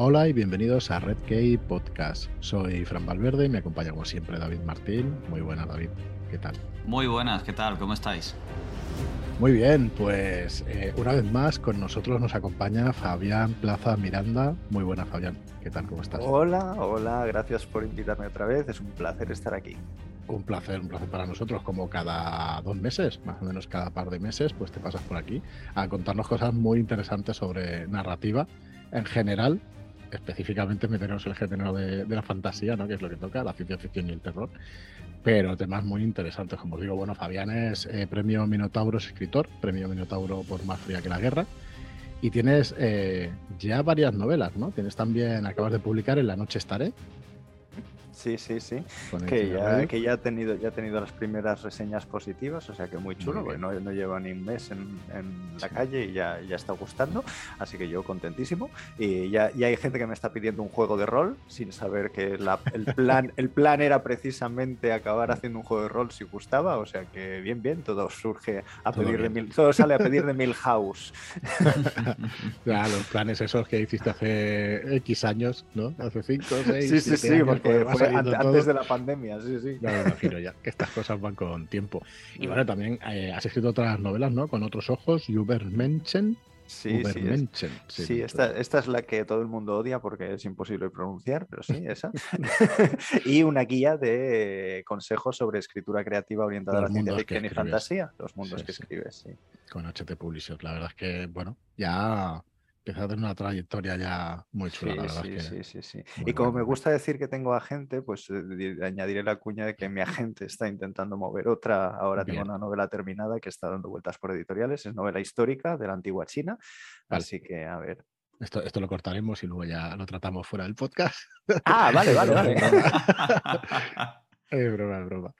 Hola y bienvenidos a Red Key Podcast. Soy Fran Valverde y me acompaña como siempre David Martín. Muy buenas David, ¿qué tal? Muy buenas, ¿qué tal? ¿Cómo estáis? Muy bien, pues eh, una vez más con nosotros nos acompaña Fabián Plaza Miranda. Muy buenas Fabián, ¿qué tal? ¿Cómo estás? Hola, hola, gracias por invitarme otra vez, es un placer estar aquí. Un placer, un placer para nosotros, como cada dos meses, más o menos cada par de meses, pues te pasas por aquí a contarnos cosas muy interesantes sobre narrativa en general específicamente meternos el género de, la fantasía, ¿no? que es lo que toca, la ciencia ficción y el terror, pero temas muy interesantes, como os digo, bueno, Fabián es eh, premio Minotauro, escritor, premio Minotauro por Más fría que la guerra, y tienes eh, ya varias novelas, ¿no? Tienes también, acabas de publicar En la noche estaré, Sí, sí, sí. Que ya, que ya, ha tenido, ya ha tenido las primeras reseñas positivas, o sea que muy chulo, porque no, no, lleva ni un mes en, la calle y ya, ya está gustando. Así que yo contentísimo. Y ya, ya hay gente que me está pidiendo un juego de rol sin saber que el, plan, el plan era precisamente acabar haciendo un juego de rol si gustaba. O sea que bien, bien, todo surge a pedir de mil, todo sale a pedir de Milhouse. ya, los planes esos que hiciste hace X años, ¿no? Hace 5, 6. Sí, sí, sí, porque fue antes de la pandemia, sí, sí. me imagino ya, que estas cosas van con tiempo. Y bueno, también eh, has escrito otras novelas, ¿no? Con otros ojos, Übermenschen. Sí, sí, sí, esta, esta, es la que todo el mundo odia porque es imposible pronunciar, pero sí, esa. y una guía de consejos sobre escritura creativa orientada a la ciencia ficción y fantasía, los mundos que escribes, sí. Con HT Publishers, la verdad es que, bueno, ya a tener una trayectoria ya muy chula, la verdad. Sí, sí, sí, sí. Y como me gusta decir que tengo agente, pues eh, añadiré la cuña de que mi agente está intentando mover otra. Ahora tengo una novela terminada que está dando vueltas por editoriales. Es novela histórica de la antigua China. Así que, a ver, esto, esto, lo cortaremos y luego ya lo tratamos fuera del podcast. Ah, vale, vale, vale. es broma, es broma.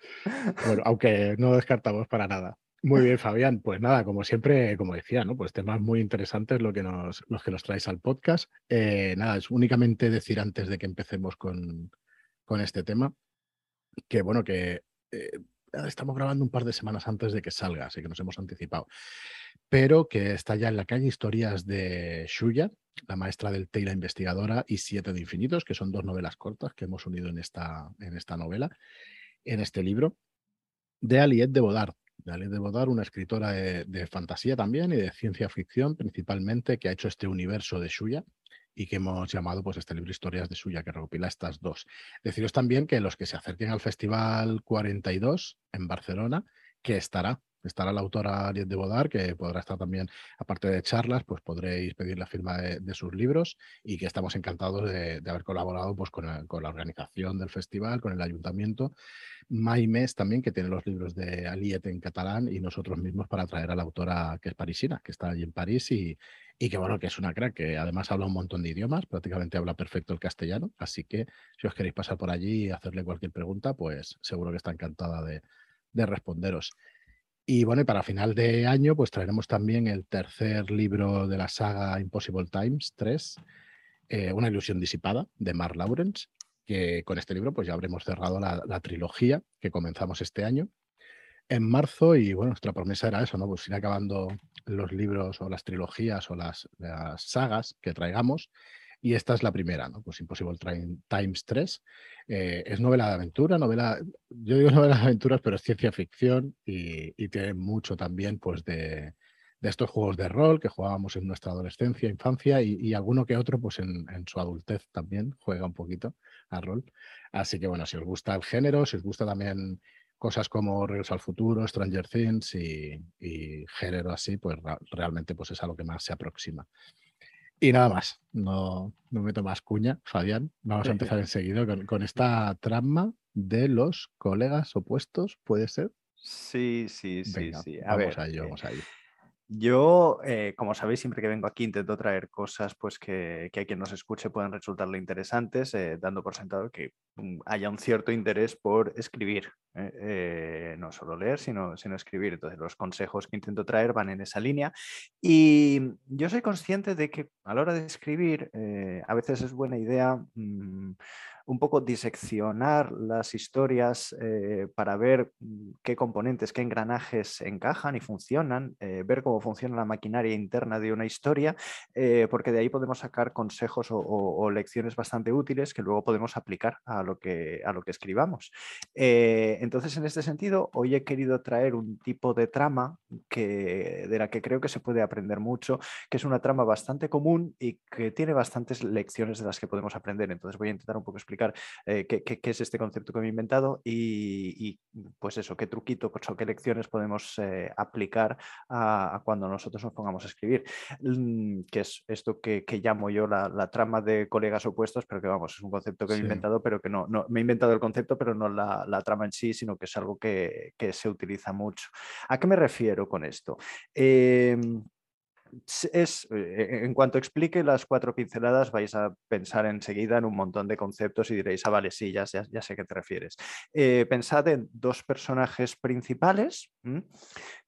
Bueno, aunque no descartamos para nada. Muy bien, Fabián. Pues nada, como siempre, como decía, ¿no? Pues temas muy interesantes lo que nos, los que nos traes al podcast. Eh, nada, es únicamente decir antes de que empecemos con, con este tema, que bueno, que eh, estamos grabando un par de semanas antes de que salga, así que nos hemos anticipado. Pero que está ya en la calle historias de Shuya, la maestra del Té la investigadora, y Siete de Infinitos, que son dos novelas cortas que hemos unido en esta, en esta novela, en este libro, de Aliette de Bodard de de Bodar, una escritora de, fantasía también y de ciencia ficción principalmente, que ha hecho este universo de suya y que hemos llamado pues este libro Historias de suya, que recopila estas dos. Deciros también que los que se acerquen al Festival 42 en Barcelona, que estará estará la autora Ariel de Bodar, que podrá estar también, aparte de charlas, pues podréis pedir la firma de, sus libros y que estamos encantados de, haber colaborado pues, con, la organización del festival, con el ayuntamiento. Maimes también, que tiene los libros de Aliet en catalán y nosotros mismos para traer a la autora que es parisina, que está allí en París y, y que bueno, que es una crack, que además habla un montón de idiomas, prácticamente habla perfecto el castellano, así que si os queréis pasar por allí y hacerle cualquier pregunta, pues seguro que está encantada de, de responderos. Y bueno, para final de año, pues traeremos también el tercer libro de la saga Impossible Times 3, eh, Una ilusión disipada, de Mark Lawrence, que con este libro pues ya habremos cerrado la, trilogía que comenzamos este año en marzo y bueno, nuestra promesa era eso, ¿no? Pues ir acabando los libros o las trilogías o las sagas que traigamos y esta es la primera, ¿no? Pues Impossible Times 3. Eh, es novela de aventura, novela, yo digo novela de aventuras, pero es ciencia ficción y, tiene mucho también pues de, estos juegos de rol que jugábamos en nuestra adolescencia, infancia y, alguno que otro pues en, su adultez también juega un poquito a rol. Así que bueno, si os gusta el género, si os gusta también cosas como Regreso al Futuro, Stranger Things y, género así, pues realmente pues es a lo que más se aproxima. Y nada más, no, no meto más cuña, Fabián. Vamos a empezar enseguida con, con esta trama de los colegas opuestos, ¿puede ser? Sí, sí, sí, sí. A vamos ver, a ello, vamos a ello. Yo, eh, como sabéis, siempre que vengo aquí intento traer cosas pues, que, que a quien nos escuche puedan resultarle interesantes, eh, dando por sentado que mm, haya un cierto interés por escribir, eh, no solo leer, sino, sino escribir. Entonces, los consejos que intento traer van en esa línea. Y yo soy consciente de que a la hora de escribir, a veces es buena idea... Mm, un poco diseccionar las historias eh, para ver mm, qué componentes, qué engranajes encajan y funcionan, eh, ver cómo funciona la maquinaria interna de una historia, porque de ahí podemos sacar consejos o, lecciones bastante útiles que luego podemos aplicar a lo que, a lo que escribamos. entonces, en este sentido, hoy he querido traer un tipo de trama que, de la que creo que se puede aprender mucho, que es una trama bastante común y que tiene bastantes lecciones de las que podemos aprender. Entonces voy a intentar un poco explicar eh, qué, es este concepto que me he inventado y, pues eso, qué truquito pues, o qué lecciones podemos eh, aplicar a, cuando nosotros nos pongamos a escribir, mm, que es esto que, llamo yo la, trama de colegas opuestos, pero que vamos, es un concepto que he inventado, pero que no, no, me he inventado el concepto, pero no la, trama en sí, sino que es algo que, que se utiliza mucho. ¿A qué me refiero con esto? Em, es, eh, en cuanto explique las cuatro pinceladas, vais a pensar enseguida en un montón de conceptos y diréis, ah, vale, sí, ya, sé a qué te refieres. Eh, pensad en dos personajes principales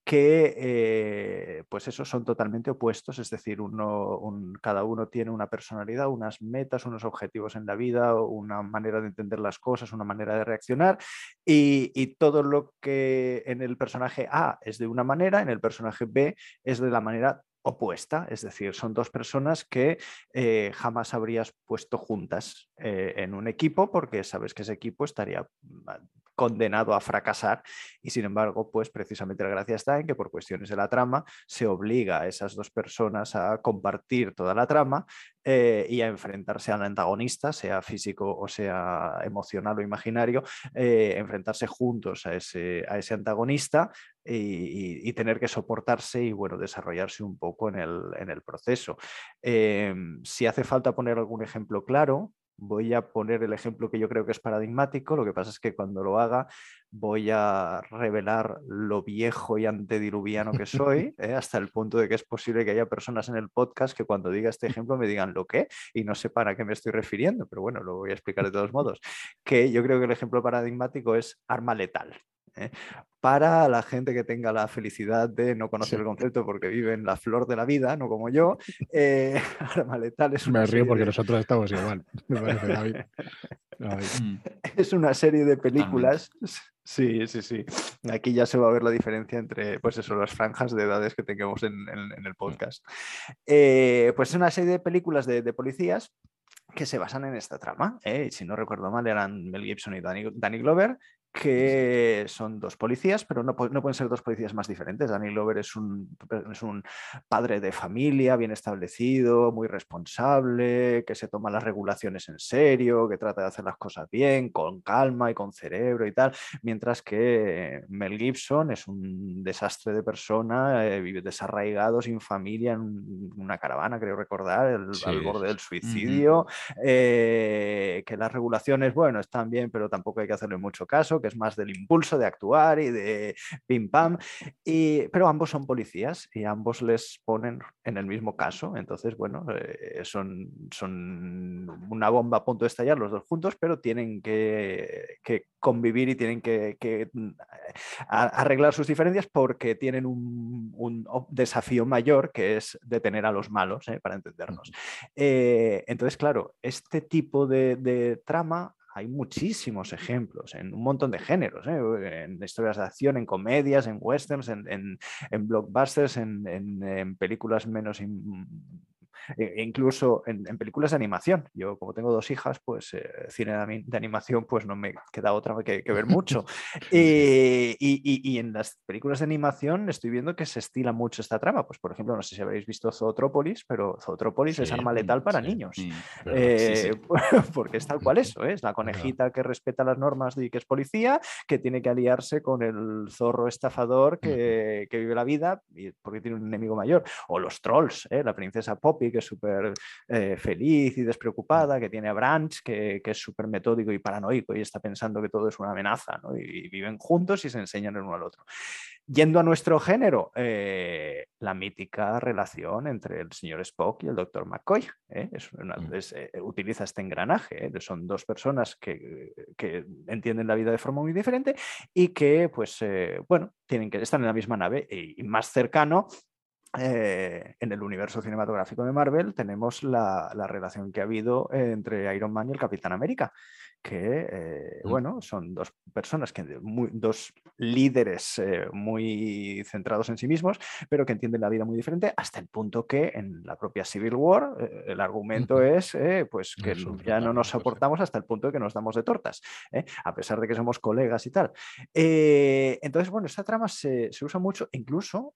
que, eh, pues eso, son totalmente opuestos, es decir, uno, cada uno tiene una personalidad, unas metas, unos objetivos en la vida, una manera de entender las cosas, una manera de reaccionar, y, y todo lo que en el personaje A es de una manera, en el personaje B es de la manera opuesta, es decir, son dos personas que eh, jamás habrías puesto juntas eh, en un equipo porque sabes que ese equipo estaría mm, condenado a fracasar. Y sin embargo, pues precisamente la gracia está en que por cuestiones de la trama se obliga a esas dos personas a compartir toda la trama eh, y a enfrentarse al antagonista, sea físico o sea emocional o imaginario, enfrentarse juntos a ese, a ese antagonista y, tener que soportarse y bueno, desarrollarse un poco en el, en el proceso. Em, si hace falta poner algún ejemplo claro, voy a poner el ejemplo que yo creo que es paradigmático, lo que pasa es que cuando lo haga voy a revelar lo viejo y antediluviano que soy, ¿eh? hasta el punto de que es posible que haya personas en el podcast que cuando diga este ejemplo me digan lo que y no sepan a qué me estoy refiriendo, pero bueno, lo voy a explicar de todos modos, que yo creo que el ejemplo paradigmático es arma letal. ¿Eh? Para la gente que tenga la felicidad de no conocer el concepto porque vive en la flor de la vida, no como yo, eh, arma letal es una Me río porque nosotros estamos igual, mm. Es una serie de películas. Sí, sí, sí. Aquí ya se va a ver la diferencia entre, pues eso, las franjas de edades que tengamos en, el podcast. Eh, pues es una serie de películas de, policías que se basan en esta trama. Si no recuerdo mal, eran Mel Gibson y Danny Glover, que son dos policías, pero no, no, pueden ser dos policías más diferentes. Danny Glover es un, es un padre de familia, bien establecido, muy responsable, que se toma las regulaciones en serio, que trata de hacer las cosas bien, con calma y con cerebro y tal, mientras que Mel Gibson es un desastre de persona, eh, vive desarraigado, sin familia, en una caravana, creo recordar, al borde del suicidio, eh, que las regulaciones, bueno, están bien, pero tampoco hay que hacerle mucho caso que es más del impulso de actuar y de pim pam, y, pero ambos son policías y ambos les ponen en el mismo caso, entonces, bueno, eh, son, son una bomba a punto de estallar los dos juntos, pero tienen que, convivir y tienen que, mm, arreglar sus diferencias porque tienen un, desafío mayor que es detener a los malos, eh, para entendernos. Eh, entonces, claro, este tipo de trama hay muchísimos ejemplos en un montón de géneros, ¿eh? en historias de acción, en comedias, en westerns, en, blockbusters, en, películas menos e incluso en, películas de animación. Yo como tengo dos hijas, pues eh, cine de, animación pues no me queda otra que, ver mucho. Eh, y, en las películas de animación estoy viendo que se estila mucho esta trama. Pues por ejemplo, no sé si habéis visto Zootrópolis, pero Zootrópolis es arma letal para niños. Eh, porque es tal cual eso, es la conejita que respeta las normas y que es policía, que tiene que aliarse con el zorro estafador que, que vive la vida porque tiene un enemigo mayor. O los trolls, la princesa Poppy, que es súper eh, feliz y despreocupada, que tiene a Branch, que, es súper metódico y paranoico y está pensando que todo es una amenaza, y, viven juntos y se enseñan el uno al otro. Yendo a nuestro género, eh, la mítica relación entre el señor Spock y el doctor McCoy. ¿eh? Mm. utiliza este engranaje. Son dos personas que, que, entienden la vida de forma muy diferente y que, pues, bueno, tienen que estar en la misma nave y más cercano eh, en el universo cinematográfico de Marvel tenemos la, relación que ha habido entre Iron Man y el Capitán América, que, eh, bueno, son dos personas, que, dos líderes eh, muy centrados en sí mismos, pero que entienden la vida muy diferente, hasta el punto que en la propia Civil War eh, el argumento es pues que ya no nos soportamos hasta el punto de que nos damos de tortas, a pesar de que somos colegas y tal. entonces, bueno, esta trama se, se usa mucho, incluso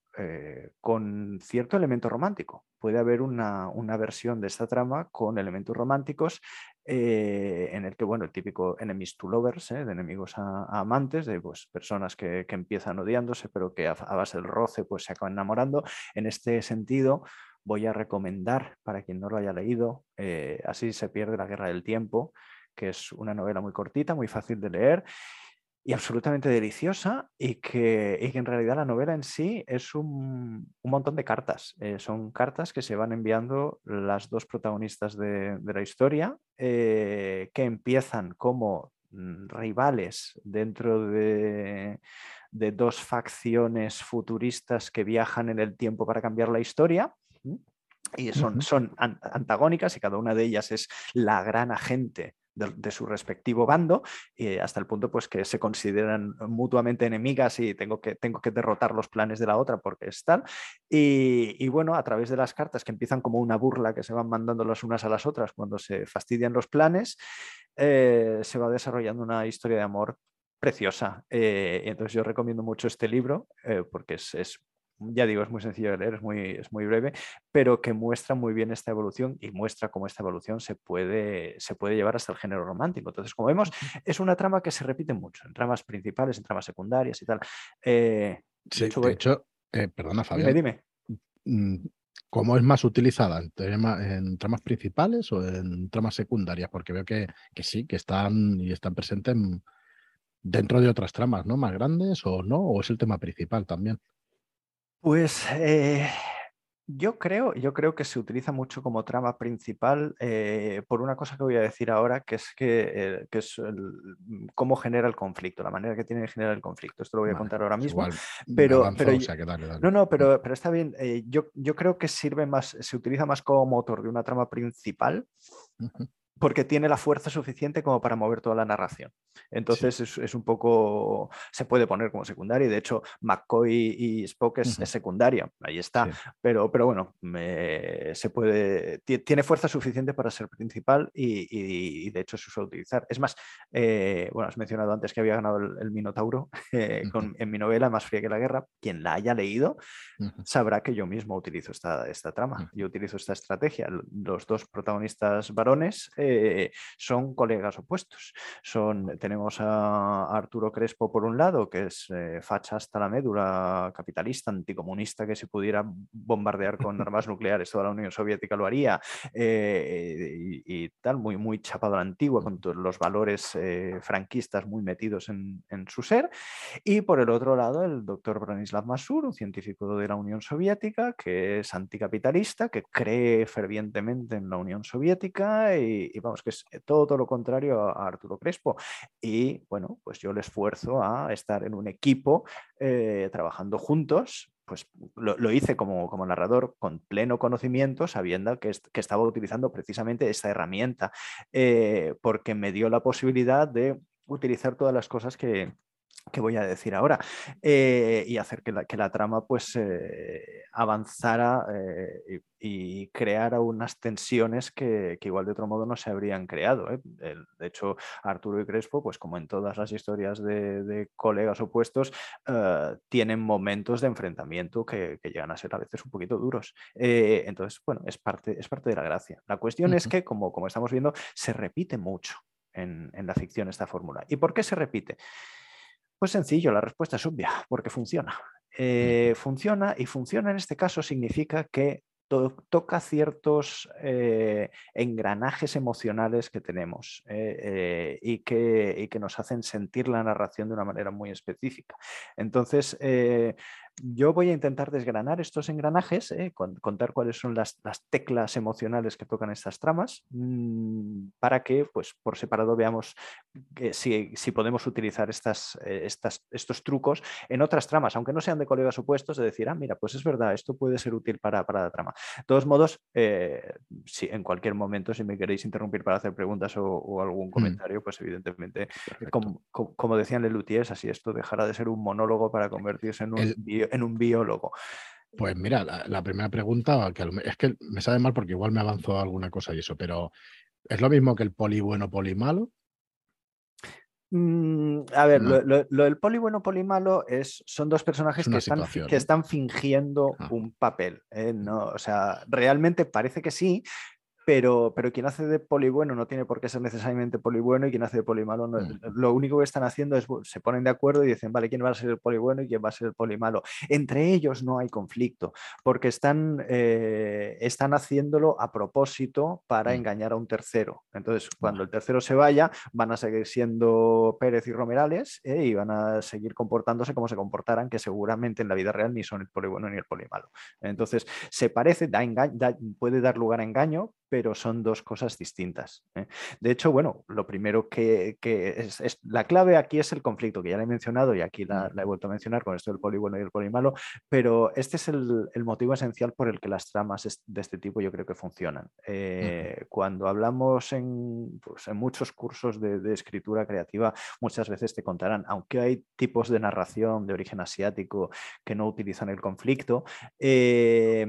con cierto elemento romántico. Puede haber una, una versión de esta trama con elementos románticos eh, en el que, bueno, el típico enemies to lovers, ¿eh? de enemigos a, amantes, de pues, personas que, empiezan odiándose, pero que a, base del roce pues, se acaban enamorando. En este sentido, voy a recomendar, para quien no lo haya leído, eh, Así se pierde la guerra del tiempo, que es una novela muy cortita, muy fácil de leer y absolutamente deliciosa y que, en realidad la novela en sí es un, montón de cartas. Eh, son cartas que se van enviando las dos protagonistas de, la historia, eh, que empiezan como mm, rivales dentro de, dos facciones futuristas que viajan en el tiempo para cambiar la historia. Y son, son antagónicas y cada una de ellas es la gran agente de, su respectivo bando, y hasta el punto pues, que se consideran mutuamente enemigas y tengo que, tengo que derrotar los planes de la otra porque es tal. Y, bueno, a través de las cartas que empiezan como una burla que se van mandando las unas a las otras cuando se fastidian los planes, eh, se va desarrollando una historia de amor preciosa. Eh, entonces yo recomiendo mucho este libro eh, porque es ya digo, es muy sencillo de leer, es muy, es muy breve, pero que muestra muy bien esta evolución y muestra cómo esta evolución se puede, se puede llevar hasta el género romántico. Entonces, como vemos, es una trama que se repite mucho, en tramas principales, en tramas secundarias y tal. Eh, sí, de hecho, eh, perdona, Fabián. Dime, mm, ¿Cómo es más utilizada? ¿En, tramas principales o en tramas secundarias? Porque veo que, que sí, que están y están presentes dentro de otras tramas, ¿no? Más grandes o no, o es el tema principal también. Pues eh, yo creo, yo creo que se utiliza mucho como trama principal eh, por una cosa que voy a decir ahora, que es que, eh, es mm, cómo genera el conflicto, la manera que tiene de generar el conflicto. Esto lo voy a contar ahora mismo. pero, pero no, no, pero, pero está bien. yo, yo creo que sirve más, se utiliza más como motor de una trama principal porque tiene la fuerza suficiente como para mover toda la narración. Entonces es, un poco, se puede poner como secundaria, y de hecho McCoy y Spock es, secundaria, ahí está, pero, pero bueno, se puede, tiene fuerza suficiente para ser principal y, de hecho se suele utilizar. Es más, eh, bueno, has mencionado antes que había ganado el, Minotauro eh, en mi novela Más fría que la guerra, quien la haya leído sabrá que yo mismo utilizo esta, esta trama, yo utilizo esta estrategia. Los dos protagonistas varones, eh, son colegas opuestos. Son, tenemos a Arturo Crespo por un lado, que es eh, facha hasta la médula, capitalista, anticomunista, que si pudiera bombardear con armas nucleares toda la Unión Soviética lo haría, eh, y, tal, muy, muy chapado a la antigua, con todos los valores franquistas muy metidos en, su ser. Y por el otro lado, el doctor Branislav Masur, un científico de la Unión Soviética, que es anticapitalista, que cree fervientemente en la Unión Soviética y, y vamos, que es eh, todo, lo contrario a, Arturo Crespo. Y bueno, pues yo le esfuerzo a estar en un equipo eh, trabajando juntos pues lo, hice como, como, narrador con pleno conocimiento, sabiendo que, que estaba utilizando precisamente esta herramienta, eh, porque me dio la posibilidad de utilizar todas las cosas que, que voy a decir ahora eh, y hacer que la, que la trama pues eh, avanzara eh, y, creara unas tensiones que, igual de otro modo no se habrían creado. de hecho, Arturo y Crespo, pues como en todas las historias de, colegas opuestos, tienen momentos de enfrentamiento que, llegan a ser a veces un poquito duros. entonces, bueno, es parte, es parte de la gracia. La cuestión es que, como, como estamos viendo, se repite mucho en, en la ficción esta fórmula. ¿Y por qué se repite? Pues sencillo, la respuesta es obvia, porque funciona. Eh, funciona y funciona en este caso significa que toca ciertos eh, engranajes emocionales que tenemos eh, y, que, y, que, nos hacen sentir la narración de una manera muy específica. Entonces, Yo voy a intentar desgranar estos engranajes, ¿eh? contar cuáles son las, teclas emocionales que tocan estas tramas, mm, para que pues, por separado veamos si, podemos utilizar estas, eh, estas, estos trucos en otras tramas, aunque no sean de colegas opuestos, de decir, ah, mira, pues es verdad, esto puede ser útil para, para la trama. De todos modos, eh, si en cualquier momento, si me queréis interrumpir para hacer preguntas o, algún mm. comentario, pues evidentemente, como, como, decían Lelutier, así esto dejará de ser un monólogo para convertirse en un, en un biólogo. Pues mira, la, primera pregunta, que es que me sabe mal porque igual me avanzó alguna cosa y eso, pero ¿es lo mismo que el poli bueno, poli malo? Mm, a ver, lo, del poli bueno, poli malo es, son dos personajes que están, que están, fingiendo ah. un papel. ¿eh? No, o sea, realmente parece que sí, pero, pero quien hace de poli bueno no tiene por qué ser necesariamente poli bueno y quien hace de poli malo no, mm. lo único que están haciendo es se ponen de acuerdo y dicen, vale, ¿quién va a ser el poli bueno y quién va a ser el poli malo? Entre ellos no hay conflicto, porque están, eh, están haciéndolo a propósito para mm. engañar a un tercero. Entonces, cuando el tercero se vaya, van a seguir siendo Pérez y Romerales eh, y van a seguir comportándose como se comportaran, que seguramente en la vida real ni son el poli bueno ni el poli malo. Entonces, se parece, da, puede dar lugar a engaño, pero son dos cosas distintas. ¿eh? De hecho, bueno, lo primero que, es, la clave aquí es el conflicto, que ya le he mencionado y aquí la, he vuelto a mencionar con esto del poli bueno y el poli malo, pero este es el, motivo esencial por el que las tramas de este tipo yo creo que funcionan. Eh, cuando hablamos en, pues, en muchos cursos de, escritura creativa, muchas veces te contarán, aunque hay tipos de narración de origen asiático que no utilizan el conflicto, eh,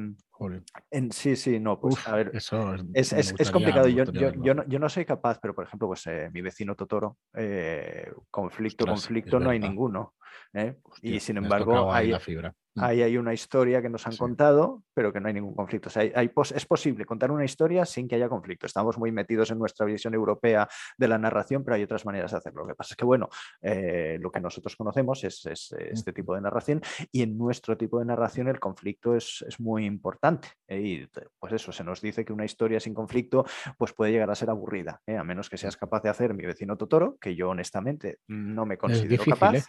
en, sí, sí, no, pues a ver, eso es, complicado. Yo, yo, no, soy capaz, pero por ejemplo, pues eh, mi vecino Totoro, eh, conflicto, conflicto, no hay ninguno. ¿eh? y sin embargo, hay, la fibra. Mm. Ahí hay una historia que nos han contado, pero que no hay ningún conflicto. O sea, hay, es posible contar una historia sin que haya conflicto. Estamos muy metidos en nuestra visión europea de la narración, pero hay otras maneras de hacerlo. Lo que pasa es que, bueno, eh, lo que nosotros conocemos es, este tipo de narración y en nuestro tipo de narración el conflicto es, muy importante. ¿eh? Y pues eso, se nos dice que una historia sin conflicto pues puede llegar a ser aburrida, ¿eh? a menos que seas capaz de hacer mi vecino Totoro, que yo honestamente no me considero capaz.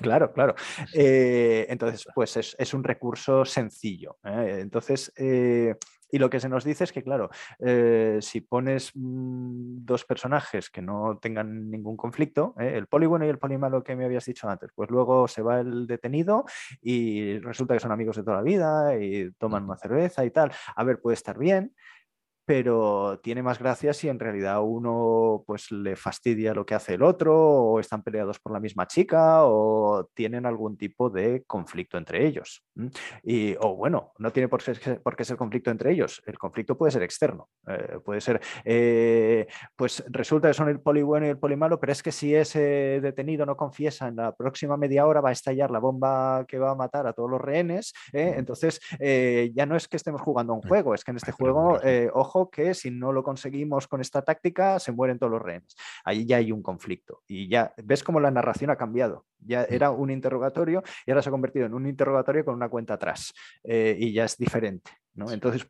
claro, claro. Entonces, pues es, un recurso sencillo. ¿eh? Entonces, eh, y lo que se nos dice es que, claro, eh, si pones mm, dos personajes que no tengan ningún conflicto, el poli bueno y el poli malo que me habías dicho antes, pues luego se va el detenido y resulta que son amigos de toda la vida y toman una cerveza y tal. A ver, puede estar bien, pero tiene más gracia si en realidad uno pues le fastidia lo que hace el otro o están peleados por la misma chica o tienen algún tipo de conflicto entre ellos. Y, o bueno, no tiene por, qué ser conflicto entre ellos, el conflicto puede ser externo, eh, puede ser, eh, pues resulta que son el poli bueno y el poli malo, pero es que si ese detenido no confiesa en la próxima media hora va a estallar la bomba que va a matar a todos los rehenes, ¿eh? entonces ya no es que estemos jugando a un juego, es que en este juego, ojo, que si no lo conseguimos con esta táctica, se mueren todos los rehenes. Ahí ya hay un conflicto. Y ya ves cómo la narración ha cambiado. Ya mm. era un interrogatorio y ahora se ha convertido en un interrogatorio con una cuenta atrás. Eh, y ya es diferente. ¿no? Entonces,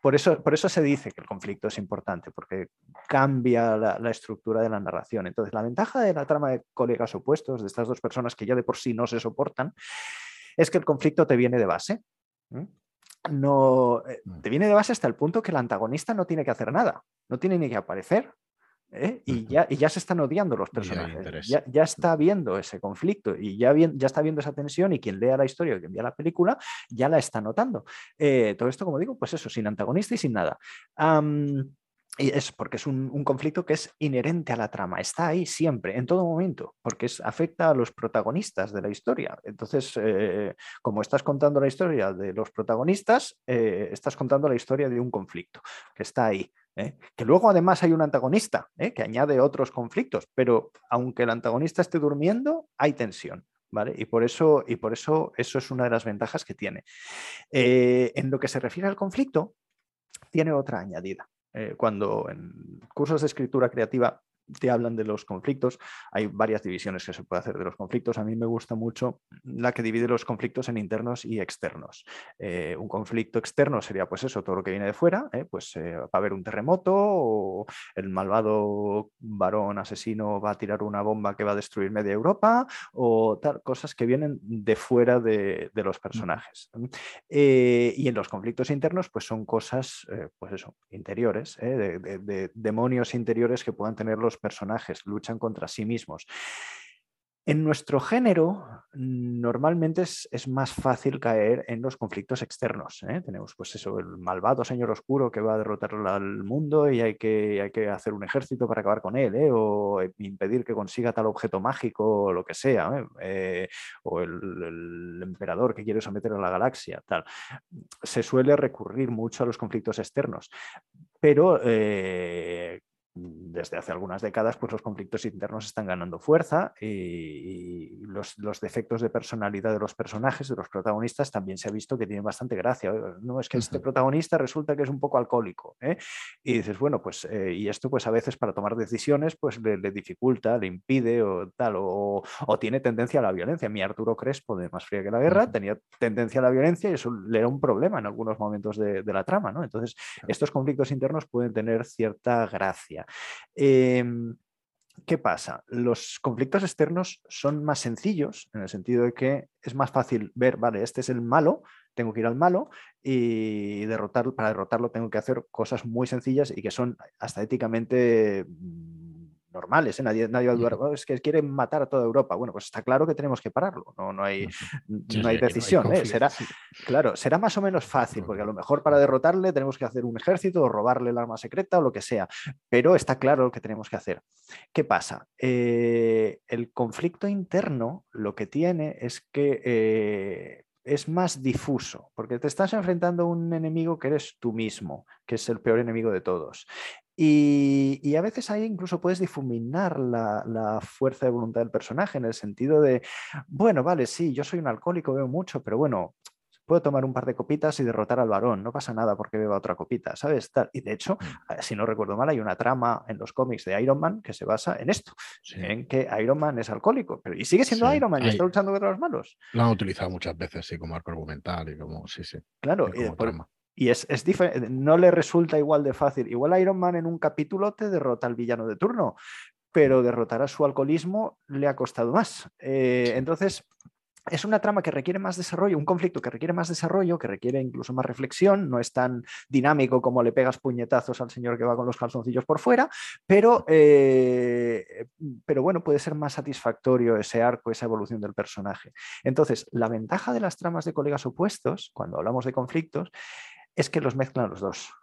por eso, por eso se dice que el conflicto es importante, porque cambia la, estructura de la narración. Entonces, la ventaja de la trama de colegas opuestos, de estas dos personas que ya de por sí no se soportan, es que el conflicto te viene de base no eh, te viene de base hasta el punto que el antagonista no tiene que hacer nada, no tiene ni que aparecer. ¿eh? Y, ya, y, ya, se están odiando los personajes. Ya, ya, está viendo ese conflicto y ya, ya está viendo esa tensión y quien lea la historia o quien vea la película ya la está notando. Eh, todo esto, como digo, pues eso, sin antagonista y sin nada. Y es porque es un, conflicto que es inherente a la trama, está ahí siempre, en todo momento, porque es, afecta a los protagonistas de la historia. Entonces, eh, como estás contando la historia de los protagonistas, eh, estás contando la historia de un conflicto que está ahí. ¿eh? Que luego además hay un antagonista que añade otros conflictos, pero aunque el antagonista esté durmiendo, hay tensión. ¿Vale? Y por eso, y por eso eso es una de las ventajas que tiene. en lo que se refiere al conflicto, tiene otra añadida. Eh, cuando en cursos de escritura creativa te hablan de los conflictos. Hay varias divisiones que se puede hacer de los conflictos. A mí me gusta mucho la que divide los conflictos en internos y externos. Eh, un conflicto externo sería pues eso, todo lo que viene de fuera, ¿eh? pues eh, va a haber un terremoto o el malvado varón asesino va a tirar una bomba que va a destruir media Europa o tal, cosas que vienen de fuera de, los personajes. y en los conflictos internos pues son cosas, pues eso, interiores, de demonios interiores que puedan tener los personajes, luchan contra sí mismos. En nuestro género, normalmente es, más fácil caer en los conflictos externos. ¿eh? Tenemos, pues eso, el malvado señor oscuro que va a derrotar al mundo y hay que, hay que hacer un ejército para acabar con él, ¿eh? o impedir que consiga tal objeto mágico o lo que sea, ¿eh? o el, emperador que quiere someter a la galaxia, tal. Se suele recurrir mucho a los conflictos externos, pero desde hace algunas décadas, pues los conflictos internos están ganando fuerza y, los, defectos de personalidad de los personajes, de los protagonistas, también se ha visto que tienen bastante gracia. No es que este protagonista resulta que es un poco alcohólico. ¿eh? Y dices, bueno, pues, eh, y esto pues a veces para tomar decisiones pues le, dificulta, le impide o tal, o, tiene tendencia a la violencia. Mi Arturo Crespo, de Más Fría que la Guerra, tenía tendencia a la violencia y eso le era un problema en algunos momentos de, la trama. ¿no? Entonces, estos conflictos internos pueden tener cierta gracia. Em, ¿Qué pasa? Los conflictos externos son más sencillos en el sentido de que es más fácil ver, vale, este es el malo, tengo que ir al malo y derrotar, para derrotarlo tengo que hacer cosas muy sencillas y que son hasta éticamente normales, ¿eh? nadie, nadie va a dudar, oh, es que quieren matar a toda Europa. Bueno, pues está claro que tenemos que pararlo, no, no hay, no hay decisión. ¿eh? Será, claro, será más o menos fácil, porque a lo mejor para derrotarle tenemos que hacer un ejército o robarle el arma secreta o lo que sea, pero está claro lo que tenemos que hacer. ¿Qué pasa? Eh, el conflicto interno lo que tiene es que es más difuso, porque te estás enfrentando a un enemigo que eres tú mismo, que es el peor enemigo de todos. Y, a veces ahí incluso puedes difuminar la, fuerza de voluntad del personaje en el sentido de, bueno, vale, sí, yo soy un alcohólico, veo mucho, pero bueno, puedo tomar un par de copitas y derrotar al varón, no pasa nada porque beba otra copita, ¿sabes? Y de hecho, mm. eh, si no recuerdo mal, hay una trama en los cómics de Iron Man que se basa en esto, en que Iron Man es alcohólico, pero y sigue siendo Iron Man y está luchando contra los malos. Lo han utilizado muchas veces, sí, como arco argumental y como, sí, sí. Claro, y, y es, es no le resulta igual de fácil. Igual Iron Man en un capítulo te derrota al villano de turno, pero derrotar a su alcoholismo le ha costado más. Eh, entonces, es una trama que requiere más desarrollo, un conflicto que requiere más desarrollo, que requiere incluso más reflexión, no es tan dinámico como le pegas puñetazos al señor que va con los calzoncillos por fuera, pero, eh, pero bueno, puede ser más satisfactorio ese arco, esa evolución del personaje. Entonces, la ventaja de las tramas de colegas opuestos, cuando hablamos de conflictos, es que los mezclan los dos.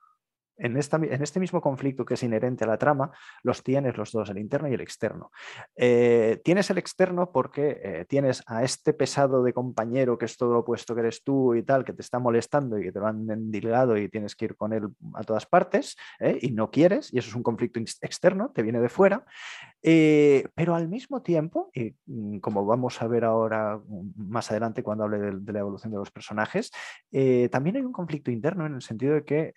En, este mismo conflicto que es inherente a la trama, los tienes los dos, el interno y el externo. Eh, tienes el externo porque eh, tienes a este pesado de compañero que es todo lo opuesto que eres tú y tal, que te está molestando y que te lo han endilgado y tienes que ir con él a todas partes ¿eh? y no quieres, y eso es un conflicto externo, te viene de fuera. pero al mismo tiempo, y mm, como vamos a ver ahora mm, más adelante cuando hable de, la evolución de los personajes, también hay un conflicto interno en el sentido de que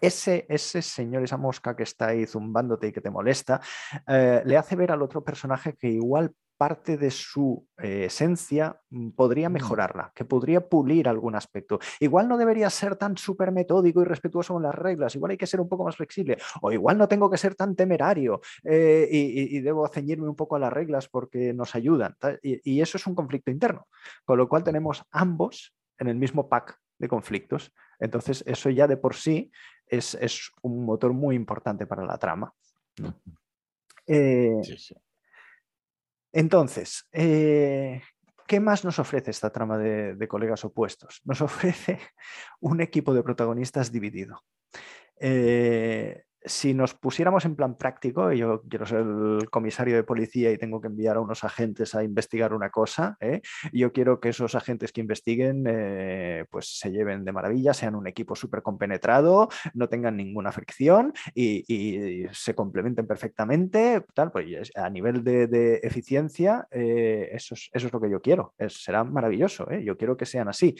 ese, ese señor, esa mosca que está ahí zumbándote y que te molesta, eh, le hace ver al otro personaje que igual parte de su eh, esencia mm, podría mm. mejorarla, que podría pulir algún aspecto. Igual no debería ser tan súper metódico y respetuoso con las reglas, igual hay que ser un poco más flexible, o igual no tengo que ser tan temerario eh, y, debo ceñirme un poco a las reglas porque nos ayudan. y eso es un conflicto interno, con lo cual tenemos ambos en el mismo pack de conflictos. Entonces, eso ya de por sí es, un motor muy importante para la trama. Eh, entonces, eh, ¿qué más nos ofrece esta trama de, colegas opuestos? Nos ofrece un equipo de protagonistas dividido. Eh, si nos pusiéramos en plan práctico, yo quiero ser el comisario de policía y tengo que enviar a unos agentes a investigar una cosa, ¿eh? yo quiero que esos agentes que investiguen eh, pues se lleven de maravilla, sean un equipo súper compenetrado, no tengan ninguna fricción y, se complementen perfectamente, tal, pues a nivel de, eficiencia, eh, eso, es, eso, es, lo que yo quiero, será maravilloso, yo quiero que sean así.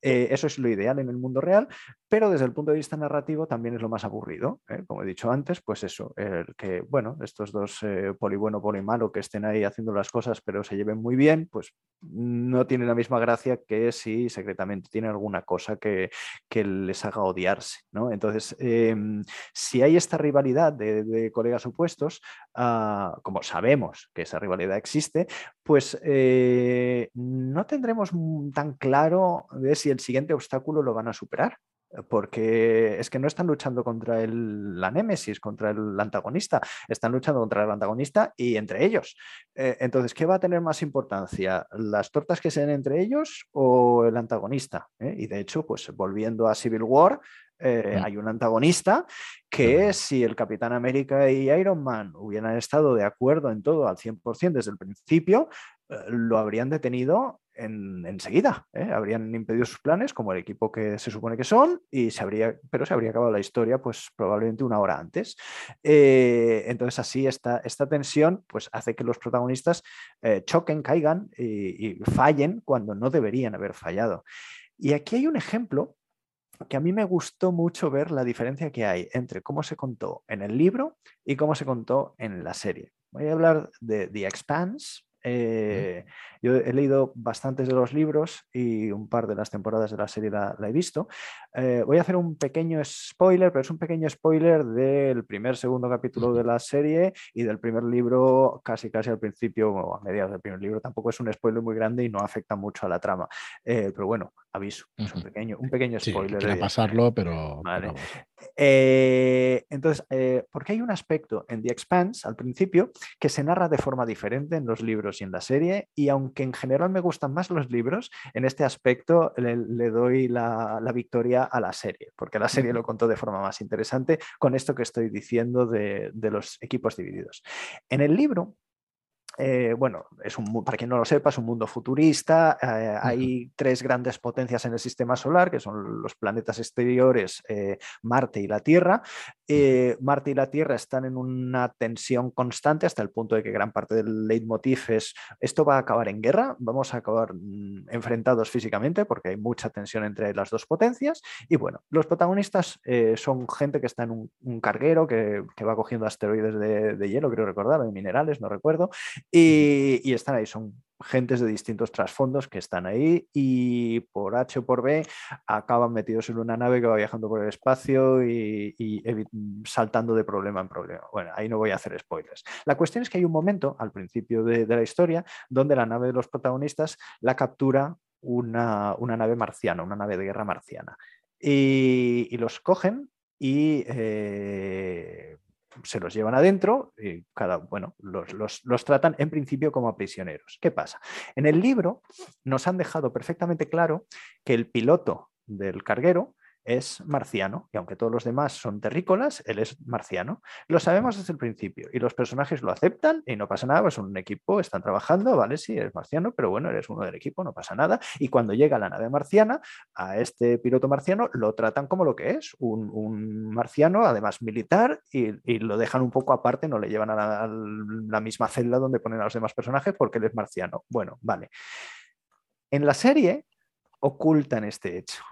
eso es lo ideal en el mundo real, pero desde el punto de vista narrativo también es lo más aburrido, como dicho antes, pues eso, el que, bueno, estos dos eh, poli bueno, poli malo que estén ahí haciendo las cosas pero se lleven muy bien, pues no tiene la misma gracia que si secretamente tiene alguna cosa que, les haga odiarse, ¿no? Entonces, em, si hay esta rivalidad de, colegas opuestos, ah, como sabemos que esa rivalidad existe, pues eh, no tendremos tan claro de si el siguiente obstáculo lo van a superar porque es que no están luchando contra el, la némesis, contra el antagonista, están luchando contra el antagonista y entre ellos. Eh, entonces, ¿qué va a tener más importancia? ¿Las tortas que se den entre ellos o el antagonista? ¿Eh? Y de hecho, pues volviendo a Civil War, eh, mm. hay un antagonista que si el Capitán América y Iron Man hubieran estado de acuerdo en todo al 100% desde el principio, lo habrían detenido enseguida. ¿eh? Habrían impedido sus planes como el equipo que se supone que son, y se habría, pero se habría acabado la historia pues probablemente una hora antes. Eh, entonces así esta, esta tensión pues hace que los protagonistas eh, choquen, caigan y, fallen cuando no deberían haber fallado. Y aquí hay un ejemplo que a mí me gustó mucho ver la diferencia que hay entre cómo se contó en el libro y cómo se contó en la serie. Voy a hablar de The Expanse, eh, yo he leído bastantes de los libros y un par de las temporadas de la serie la, he visto. Eh, voy a hacer un pequeño spoiler, pero es un pequeño spoiler del primer, segundo capítulo de la serie y del primer libro casi casi al principio o a mediados del primer libro. Tampoco es un spoiler muy grande y no afecta mucho a la trama. Eh, pero bueno, aviso, es un pequeño, un pequeño spoiler. Sí, pasarlo, pero... Eh, entonces, eh, porque hay un aspecto en The Expanse al principio que se narra de forma diferente en los libros y en la serie, y aunque en general me gustan más los libros, en este aspecto le, doy la, victoria a la serie, porque la serie lo contó de forma más interesante con esto que estoy diciendo de, de los equipos divididos. En el libro, eh, bueno, es un, para quien no lo sepa, es un mundo futurista. Eh, hay tres grandes potencias en el sistema solar, que son los planetas exteriores, eh, Marte y la Tierra. Marte y la Tierra están en una tensión constante hasta el punto de que gran parte del leitmotiv es esto va a acabar en guerra, vamos a acabar mm, enfrentados físicamente porque hay mucha tensión entre las dos potencias. Y bueno, los protagonistas son gente que está en un, carguero que, va cogiendo asteroides de, de hielo, creo recordar, de minerales, no recuerdo y, están ahí, son gentes de distintos trasfondos que están ahí y por H o por B acaban metidos en una nave que va viajando por el espacio y, saltando de problema en problema. Bueno, ahí no voy a hacer spoilers. La cuestión es que hay un momento al principio de, la historia donde la nave de los protagonistas la captura una, nave marciana, una nave de guerra marciana. Y, los cogen y eh, se los llevan adentro y cada, bueno, los, los, tratan en principio como prisioneros. ¿Qué pasa? En el libro nos han dejado perfectamente claro que el piloto del carguero es marciano y aunque todos los demás son terrícolas, él es marciano. Lo sabemos desde el principio y los personajes lo aceptan y no pasa nada, pues son un equipo, están trabajando, vale, sí, eres marciano, pero bueno, eres uno del equipo, no pasa nada. Y cuando llega la nave marciana, a este piloto marciano lo tratan como lo que es, un, marciano, además militar, y, lo dejan un poco aparte, no le llevan a la misma celda donde ponen a los demás personajes porque él es marciano. Bueno, vale. En la serie ocultan este hecho.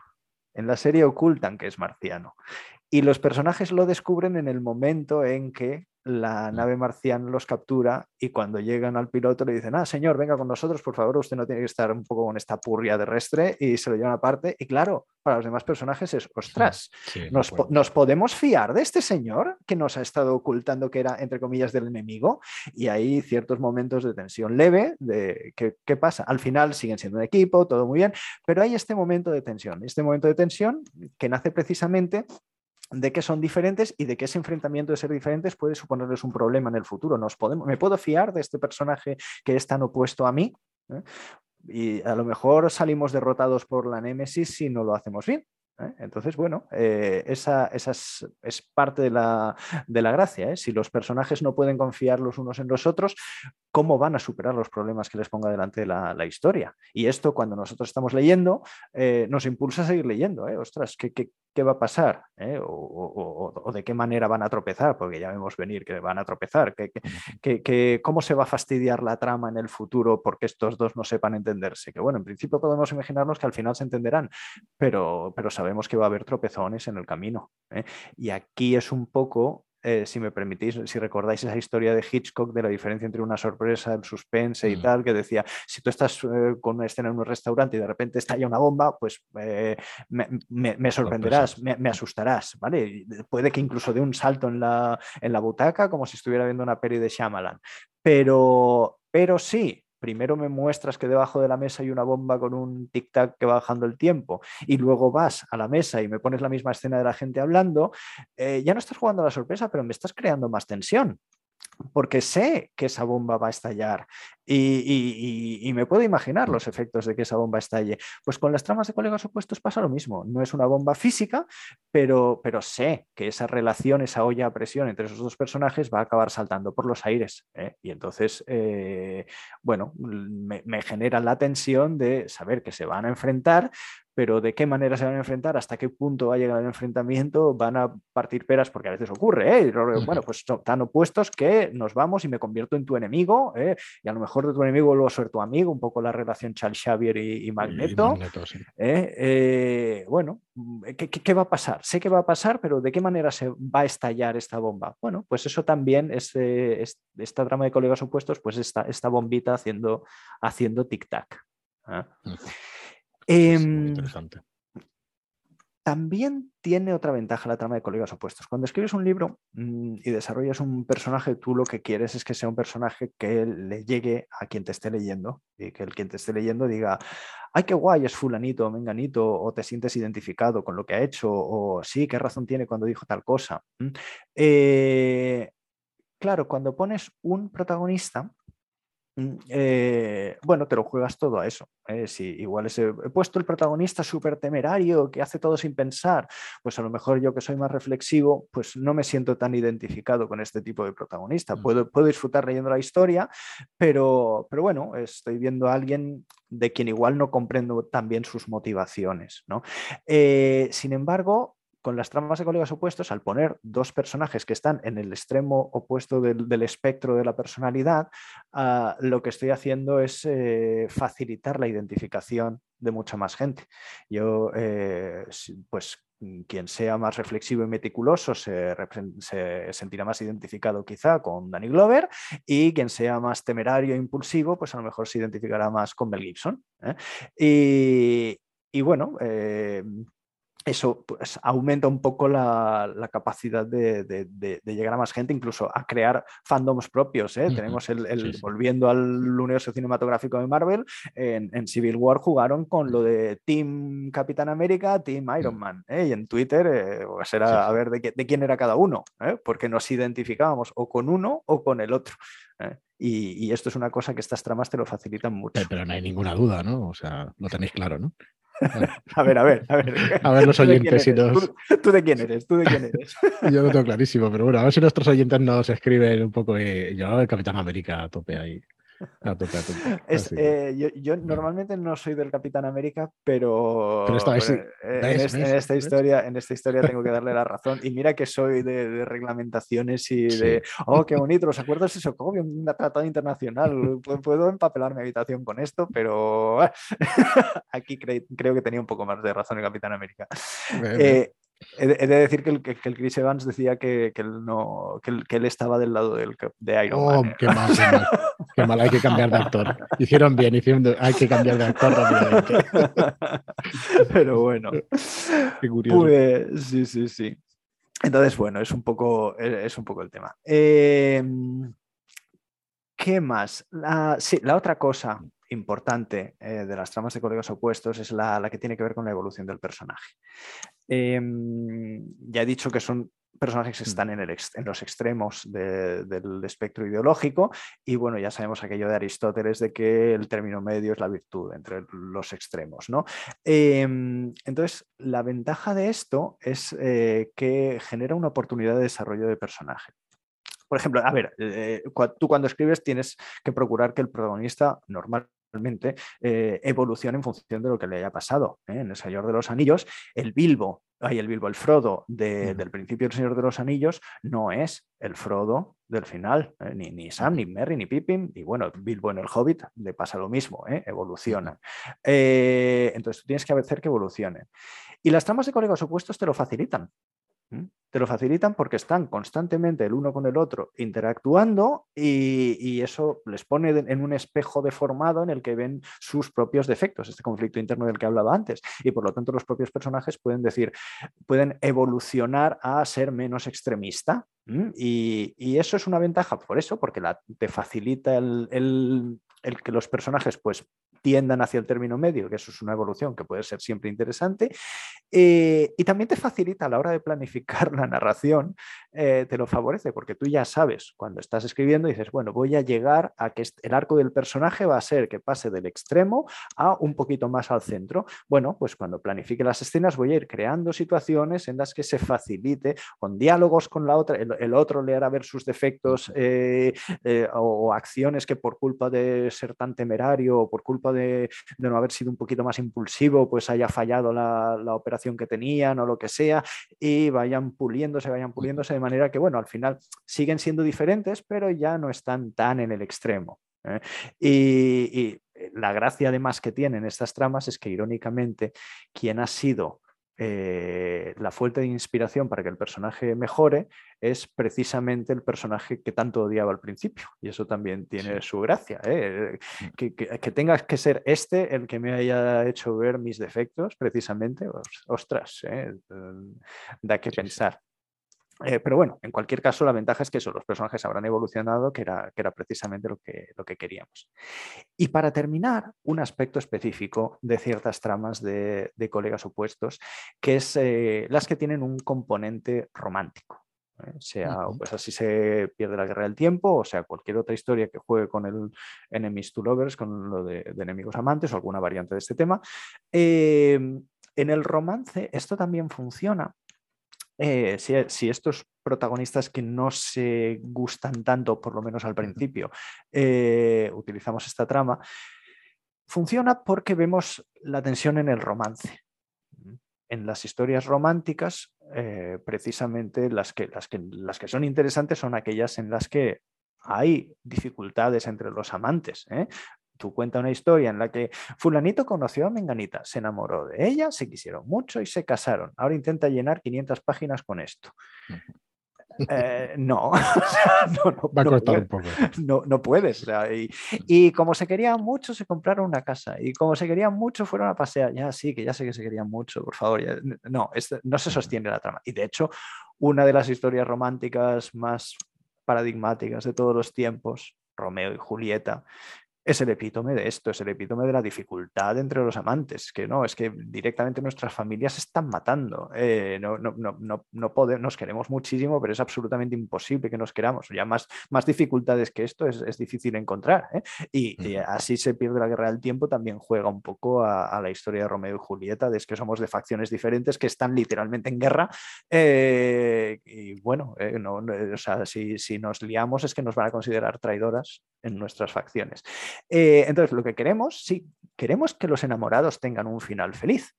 En la serie ocultan que es marciano. Y los personajes lo descubren en el momento en que la nave marciana los captura y cuando llegan al piloto le dicen, ah, señor, venga con nosotros, por favor, usted no tiene que estar un poco con esta purria terrestre y se lo llevan aparte. Y claro, para los demás personajes es, ostras, ¿nos, podemos fiar de este señor que nos ha estado ocultando que era, entre comillas, del enemigo? Y hay ciertos momentos de tensión leve, de ¿qué, qué pasa? Al final siguen siendo un equipo, todo muy bien, pero hay este momento de tensión, este momento de tensión que nace precisamente de que son diferentes y de que ese enfrentamiento de ser diferentes puede suponerles un problema en el futuro. Nos podemos, ¿Me puedo fiar de este personaje que es tan opuesto a mí? ¿Eh? Y a lo mejor salimos derrotados por la Némesis si no lo hacemos bien. ¿eh? Entonces, bueno, eh, esa, es, parte de la, gracia. Si los personajes no pueden confiar los unos en los otros, ¿cómo van a superar los problemas que les ponga delante la, la historia? Y esto, cuando nosotros estamos leyendo, nos impulsa a seguir leyendo. Ostras, ¿qué, qué, qué va a pasar ¿eh? o, de qué manera van a tropezar, porque ya vemos venir que van a tropezar, que, cómo se va a fastidiar la trama en el futuro porque estos dos no sepan entenderse. Que bueno, en principio podemos imaginarnos que al final se entenderán, pero, pero sabemos que va a haber tropezones en el camino. ¿eh? Y aquí es un poco eh, si me permitís, si recordáis esa historia de Hitchcock de la diferencia entre una sorpresa, el suspense y mm. tal, que decía, si tú estás eh, con una escena en un restaurante y de repente estalla una bomba, pues me, me, sorprenderás, me, asustarás, ¿vale? Puede que incluso dé un salto en la, en la butaca como si estuviera viendo una peli de Shyamalan. Pero, pero sí, primero me muestras que debajo de la mesa hay una bomba con un tic-tac que va bajando el tiempo y luego vas a la mesa y me pones la misma escena de la gente hablando, eh, ya no estás jugando a la sorpresa, pero me estás creando más tensión porque sé que esa bomba va a estallar y, me puedo imaginar los efectos de que esa bomba estalle. Pues con las tramas de colegas opuestos pasa lo mismo. No es una bomba física, pero, pero sé que esa relación, esa olla a presión entre esos dos personajes va a acabar saltando por los aires. ¿eh? Y entonces, eh, bueno, me, me genera la tensión de saber que se van a enfrentar, pero de qué manera se van a enfrentar, hasta qué punto va a llegar el enfrentamiento, van a partir peras, porque a veces ocurre, ¿eh? bueno, pues son tan opuestos que nos vamos y me convierto en tu enemigo, ¿eh? y a lo mejor de tu enemigo vuelvo a ser tu amigo, un poco la relación Charles Xavier y, Magneto. ¿eh? bueno, ¿qué, va a pasar? Sé que va a pasar, pero ¿de qué manera se va a estallar esta bomba? Bueno, pues eso también, es, esta trama de colegas opuestos, pues esta, esta bombita haciendo, haciendo tic-tac. Em, interesante. También tiene otra ventaja la trama de colegas opuestos. Cuando escribes un libro mm, y desarrollas un personaje, tú lo que quieres es que sea un personaje que le llegue a quien te esté leyendo y que el quien te esté leyendo diga, ay, qué guay es fulanito o menganito, o te sientes identificado con lo que ha hecho, o sí, qué razón tiene cuando dijo tal cosa. Eh, claro, cuando pones un protagonista, eh, bueno, te lo juegas todo a eso. ¿eh? si igual he puesto el protagonista súper temerario que hace todo sin pensar, pues a lo mejor yo que soy más reflexivo, pues no me siento tan identificado con este tipo de protagonista. Mm. Puedo, puedo disfrutar leyendo la historia, pero, pero bueno, estoy viendo a alguien de quien igual no comprendo también sus motivaciones. ¿no? Eh, sin embargo, con las tramas de colegas opuestos, al poner dos personajes que están en el extremo opuesto del, espectro de la personalidad, ah, lo que estoy haciendo es eh, facilitar la identificación de mucha más gente. Yo, eh, pues quien sea más reflexivo y meticuloso se, sentirá más identificado quizá con Danny Glover y quien sea más temerario e impulsivo, pues a lo mejor se identificará más con Mel Gibson. ¿eh? Y, bueno, eso pues, aumenta un poco la, capacidad de, llegar a más gente, incluso a crear fandoms propios. ¿eh? Tenemos el, volviendo al universo cinematográfico de Marvel, en, Civil War jugaron con lo de Team Capitán América, Team Iron. Man, ¿eh? y en Twitter eh, pues era a ver de, quién era cada uno, porque nos identificábamos o con uno o con el otro. Y, y, esto es una cosa que estas tramas te lo facilitan mucho. Pero no hay ninguna duda, ¿no? O sea, lo tenéis claro, ¿no? A ver, a ver, a ver. A ver los oyentes si nos... ¿Tú, de quién eres? ¿Tú de quién eres? Yo lo tengo clarísimo, pero bueno, a ver si nuestros oyentes nos escriben un poco. Y yo, el Capitán América, a tope ahí. Eh, yo, normalmente no soy del Capitán América, pero, en, esta historia, en esta historia tengo que darle la razón. Y mira que soy de, reglamentaciones y de, oh, qué bonito, ¿os acuerdas eso? Como un tratado internacional, puedo empapelar mi habitación con esto, pero aquí creo que tenía un poco más de razón el Capitán América. He de, decir que el, que el, Chris Evans decía que, que él, no, que, él, estaba del lado del, de Iron oh, Man. Qué mal, qué mal, hay que cambiar de actor. Hicieron bien, hicieron, hay que cambiar de actor rápidamente. Pero bueno. Qué curioso. Pues, sí, sí, sí. Entonces, bueno, es un poco, es un poco el tema. Em, ¿Qué más? sí, la otra cosa importante eh, de las tramas de colegas opuestos es la, la, que tiene que ver con la evolución del personaje. Em, ya he dicho que son personajes que mm. están en, el, en los extremos del espectro ideológico y bueno, ya sabemos aquello de Aristóteles de que el término medio es la virtud entre los extremos, ¿no? Em, entonces, la ventaja de esto es eh, que genera una oportunidad de desarrollo de personaje. Por ejemplo, a ver, eh, tú cuando escribes tienes que procurar que el protagonista normal realmente eh, evoluciona en función de lo que le haya pasado. ¿eh? En El Señor de los Anillos, el Bilbo, hay el Bilbo, el Frodo del principio del Señor de los Anillos no es el Frodo del final, ¿eh? ni, ni, Sam, ni Merry, ni Pippin, y bueno, Bilbo en el Hobbit le pasa lo mismo, evoluciona. entonces tú tienes que hacer que evolucione. Y las tramas de colegas opuestos te lo facilitan. Te lo facilitan porque están constantemente el uno con el otro interactuando y, eso les pone en un espejo deformado en el que ven sus propios defectos, este conflicto interno del que hablaba antes. Y por lo tanto los propios personajes pueden decir, pueden evolucionar a ser menos extremista. Y, eso es una ventaja por eso, porque te facilita el que los personajes pues tiendan hacia el término medio, que eso es una evolución que puede ser siempre interesante, eh, y también te facilita a la hora de planificar la narración, eh, te lo favorece, porque tú ya sabes, cuando estás escribiendo, dices, bueno, voy a llegar a que el arco del personaje va a ser que pase del extremo a un poquito más al centro. Bueno, pues cuando planifique las escenas voy a ir creando situaciones en las que se facilite con diálogos con la otra, el, otro le hará ver sus defectos eh, o acciones que por culpa de ser tan temerario o por culpa de, no haber sido un poquito más impulsivo, pues haya fallado la, operación que tenían o lo que sea, y vayan puliéndose, vayan puliéndose de manera que, bueno, al final siguen siendo diferentes, pero ya no están tan en el extremo. ¿eh? y la gracia además que tienen estas tramas es que irónicamente quien ha sido eh, la fuente de inspiración para que el personaje mejore es precisamente el personaje que tanto odiaba al principio. Y eso también tiene su gracia. ¿eh? Mm. Que, que, tengas que ser este el que me haya hecho ver mis defectos, precisamente, ostras, ¿eh? da que pensar. Eh, pero bueno, en cualquier caso, la ventaja es que eso, los personajes habrán evolucionado, que era, que era precisamente lo que, lo que queríamos. Y para terminar, un aspecto específico de ciertas tramas de, colegas opuestos, que es eh, las que tienen un componente romántico. ¿eh? sea, pues así se pierde la guerra del tiempo, o sea, cualquier otra historia que juegue con el enemies to lovers, con lo de, enemigos amantes o alguna variante de este tema. en el romance esto también funciona eh, si, estos protagonistas que no se gustan tanto, por lo menos al principio, eh, utilizamos esta trama, funciona porque vemos la tensión en el romance. En las historias románticas, eh, precisamente las que, las, que, las que son interesantes son aquellas en las que hay dificultades entre los amantes tú cuentas una historia en la que fulanito conoció a Menganita, se enamoró de ella, se quisieron mucho y se casaron. Ahora intenta llenar 500 páginas con esto. Eh, no, no, no, Va a cortar un poco. No, no puedes. y, como se querían mucho, se compraron una casa. Y como se querían mucho, fueron a pasear. Ya sí, que ya sé que se querían mucho, por favor. no, no se sostiene la trama. Y de hecho, una de las historias románticas más paradigmáticas de todos los tiempos, Romeo y Julieta, es el epítome de esto, es el epítome de la dificultad entre los amantes, que no, es que directamente nuestras familias se están matando. Eh, no, no, no, no, podemos, nos queremos muchísimo, pero es absolutamente imposible que nos queramos. Ya más, más dificultades que esto es, difícil encontrar. ¿eh? Y, así se pierde la guerra del tiempo, también juega un poco a, la historia de Romeo y Julieta, de que somos de facciones diferentes que están literalmente en guerra. Eh, y bueno, o sea, si, si nos liamos es que nos van a considerar traidoras en nuestras facciones. Eh, entonces, lo que queremos, sí, queremos que los enamorados tengan un final feliz.